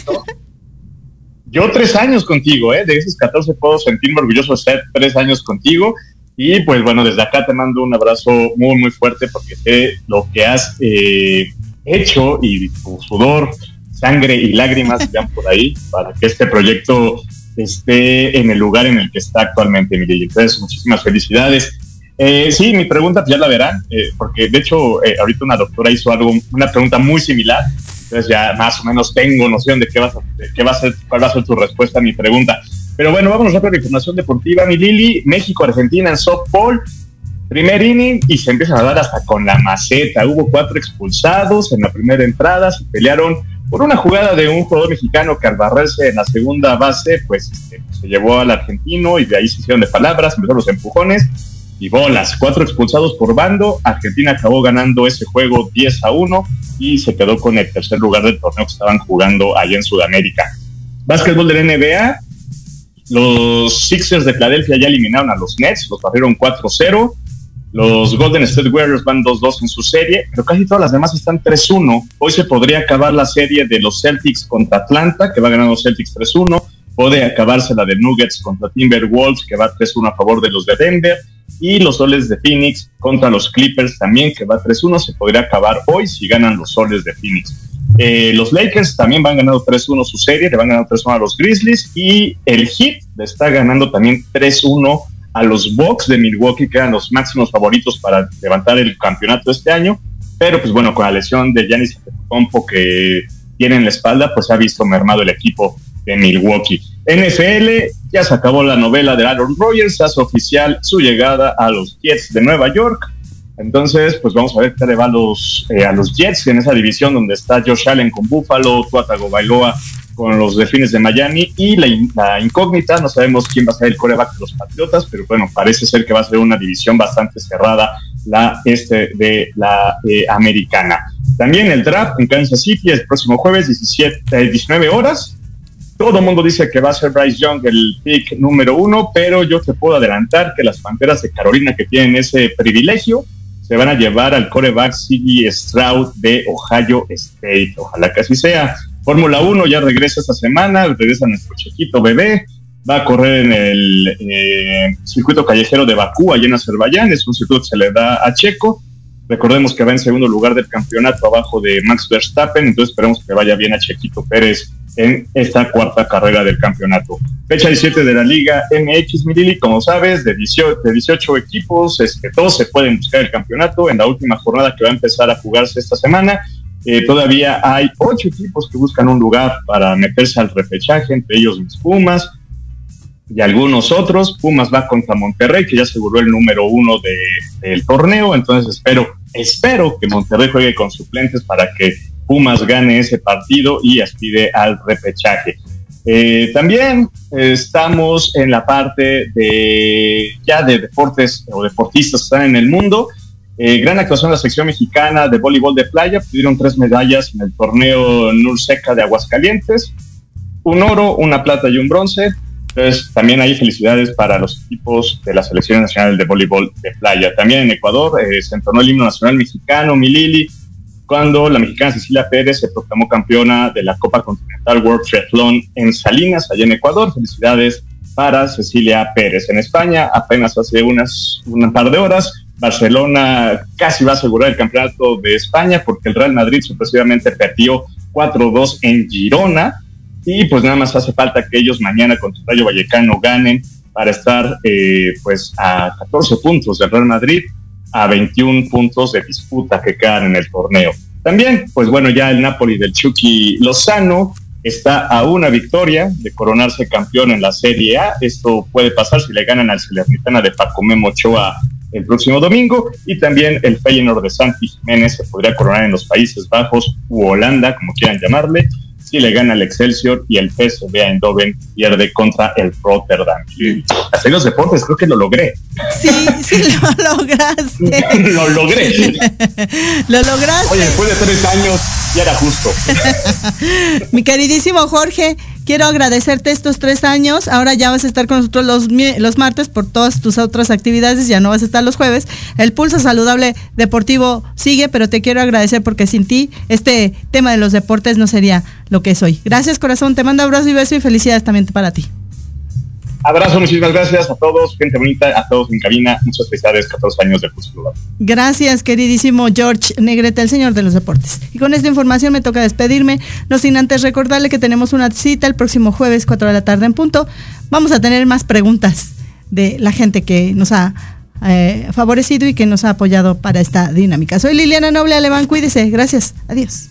Yo tres años contigo, ¿eh? De esos 14 puedo sentirme orgulloso de ser tres años contigo. Y pues bueno, desde acá te mando un abrazo muy, muy fuerte porque sé lo que has eh, hecho y tu sudor, sangre y lágrimas van por ahí para que este proyecto esté en el lugar en el que está actualmente, Miguel. Entonces, muchísimas felicidades. Eh, sí, mi pregunta ya la verán, eh, porque de hecho eh, ahorita una doctora hizo algo, una pregunta muy similar, entonces ya más o menos tengo noción de qué, vas a, qué va a ser, cuál va a ser tu respuesta a mi pregunta. Pero bueno, vamos a la información deportiva, mi Lili. México, Argentina en softball, primer inning y se empieza a dar hasta con la maceta. Hubo cuatro expulsados en la primera entrada, se pelearon por una jugada de un jugador mexicano que al barrerse en la segunda base, pues este, se llevó al argentino y de ahí se hicieron de palabras, empezaron los empujones y bolas. Cuatro expulsados por bando. Argentina acabó ganando ese juego 10 a 1 y se quedó con el tercer lugar del torneo que estaban jugando allá en Sudamérica. Básquetbol del NBA. Los Sixers de Filadelfia ya eliminaron a los Nets, los barrieron 4-0. Los Golden State Warriors van 2-2 en su serie, pero casi todas las demás están 3-1. Hoy se podría acabar la serie de los Celtics contra Atlanta, que va ganando Celtics 3-1. Puede acabarse la de Nuggets contra Timberwolves, que va 3-1 a favor de los de Denver. Y los soles de Phoenix contra los Clippers también, que va 3-1. Se podría acabar hoy si ganan los soles de Phoenix. Eh, los Lakers también van ganando 3-1 su serie, le van ganando 3-1 a los Grizzlies. Y el Heat le está ganando también 3-1 a los Bucks de Milwaukee, que eran los máximos favoritos para levantar el campeonato este año, pero pues bueno, con la lesión de Giannis Antetokounmpo que tiene en la espalda, pues se ha visto mermado el equipo de Milwaukee. NFL, ya se acabó la novela de Aaron Rodgers, hace oficial su llegada a los Jets de Nueva York. Entonces, pues vamos a ver qué le va a los, eh, a los Jets en esa división donde está Josh Allen con Buffalo, Tuatago Bailoa con los Delfines de Miami y la, incógnita, no sabemos quién va a ser el coreback de los Patriotas, pero bueno, parece ser que va a ser una división bastante cerrada la este de la eh, americana. También el draft en Kansas City el próximo jueves 17, 19 horas. Todo mundo dice que va a ser Bryce Young el pick número uno, pero yo te puedo adelantar que las Panteras de Carolina que tienen ese privilegio se van a llevar al coreback C.D. Stroud de Ohio State. Ojalá que así sea. Fórmula 1 ya regresa esta semana, regresa nuestro chiquito bebé, va a correr en el eh, circuito callejero de Bakú, allá en Azerbaiyán, es un circuito que se le da a Checo. Recordemos que va en segundo lugar del campeonato abajo de Max Verstappen, entonces esperemos que vaya bien a Chequito Pérez en esta cuarta carrera del campeonato. Fecha 17 de la Liga MX Milili, como sabes, de 18, de 18 equipos, es que todos se pueden buscar el campeonato en la última jornada que va a empezar a jugarse esta semana. Eh, todavía hay ocho equipos que buscan un lugar para meterse al repechaje, entre ellos mis Pumas y algunos otros. Pumas va contra Monterrey, que ya aseguró el número uno del torneo, entonces espero, espero que Monterrey juegue con suplentes para que Pumas gane ese partido y aspire al repechaje. Eh, también estamos en la parte de ya de deportes o deportistas que están en el mundo. Eh, gran actuación de la sección mexicana de voleibol de playa, pudieron tres medallas en el torneo Seca de Aguascalientes, un oro, una plata y un bronce. Entonces, también hay felicidades para los equipos de la Selección Nacional de Voleibol de Playa. También en Ecuador eh, se entonó el himno nacional mexicano, Milili, cuando la mexicana Cecilia Pérez se proclamó campeona de la Copa Continental World Triathlon en Salinas, allá en Ecuador. Felicidades para Cecilia Pérez. En España, apenas hace unas un par de horas, Barcelona casi va a asegurar el campeonato de España porque el Real Madrid sucesivamente perdió 4-2 en Girona y pues nada más hace falta que ellos mañana contra el Rayo Vallecano ganen para estar eh, pues a 14 puntos del Real Madrid, a 21 puntos de disputa que quedan en el torneo. También, pues bueno, ya el Napoli del Chucky Lozano está a una victoria de coronarse campeón en la Serie A. Esto puede pasar si le ganan al Salernitana de Paco Memo Ochoa el próximo domingo y también el Feyenoord de Santi Jiménez se podría coronar en los Países Bajos u Holanda, como quieran llamarle, si le gana el Excelsior y el PSV Eindhoven pierde contra el Rotterdam. Hasta los deportes creo que lo logré.
Sí, sí lo lograste.
lo logré.
lo lograste.
Oye, después de tres años ya era justo.
Mi queridísimo Jorge, quiero agradecerte estos tres años. Ahora ya vas a estar con nosotros los, los martes por todas tus otras actividades, ya no vas a estar los jueves. El pulso saludable deportivo sigue, pero te quiero agradecer porque sin ti este tema de los deportes no sería lo que es hoy. Gracias corazón, te mando abrazo y beso y felicidades también para ti.
Abrazo, muchísimas gracias a todos, gente bonita, a todos en cabina. Muchas felicidades, 14 años de Pulso
Gracias, queridísimo George Negrete, el señor de los deportes. Y con esta información me toca despedirme, no sin antes recordarle que tenemos una cita el próximo jueves, 4 de la tarde en punto. Vamos a tener más preguntas de la gente que nos ha eh, favorecido y que nos ha apoyado para esta dinámica. Soy Liliana Noble Alemán, cuídese. Gracias. Adiós.